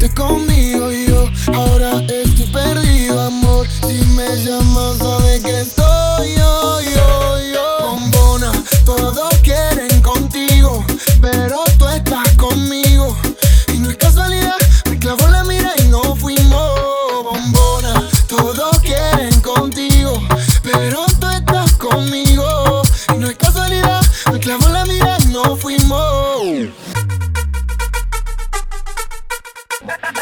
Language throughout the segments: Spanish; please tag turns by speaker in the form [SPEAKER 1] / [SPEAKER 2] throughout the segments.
[SPEAKER 1] fuiste conmigo y yo ahora estoy perdido, amor. Si me llamas, sabes que estoy.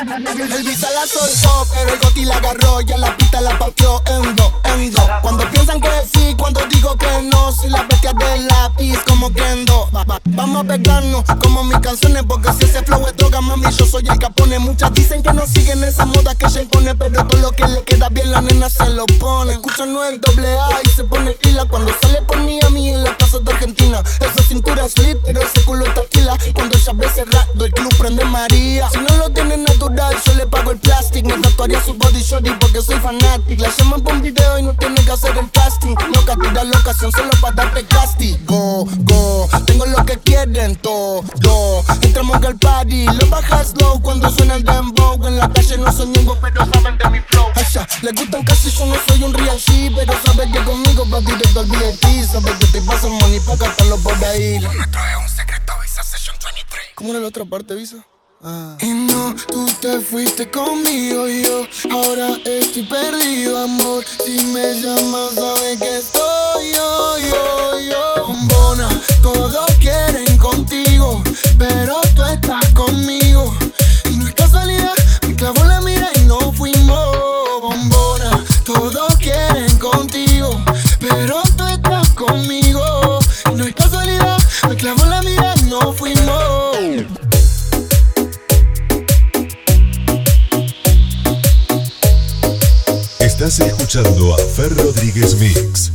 [SPEAKER 2] El visa la
[SPEAKER 1] soltó,
[SPEAKER 2] pero el goti la agarró, ya la pista la partió en dos, en dos. Cuando piensan que sí, cuando digo que no, soy la bestia del lápiz como Kendo. Va- va- Vamos a pegarnos como mis canciones, porque si ese flow es droga, mami, yo soy el capone. Muchas dicen que no siguen esa moda que se impone, pero todo lo que le queda bien la nena se lo pone. Escuchan no el doble A y se pone fila cuando sale por mí a mí en la plaza de Argentina. Cuando ve cerrado, el club prende María. Si no lo tiene natural, yo le pago el plastic. Me tatuaría su body shorty porque soy fanatic. La llaman por video y no tiene que hacer el casting. No captura la ocasión solo para darte castigo. Go, tengo lo que quieren todo. Entramos al party, lo bajas low cuando suena el dembow. En la calle no soy ñengo, pero saben de mi flow. Aya, les gustan casi, yo no
[SPEAKER 1] soy un real G, pero sabes que conmigo va directo al VIP. Sabes
[SPEAKER 2] que
[SPEAKER 1] te pasan money pa' gastarlo por ahí. Nuestro es un ¿Cómo era la otra parte, Visa? Ah. Y no, tú te fuiste conmigo yo ahora estoy perdido, amor. Si me llamas,
[SPEAKER 3] Estás escuchando a Fer Rodríguez Mix.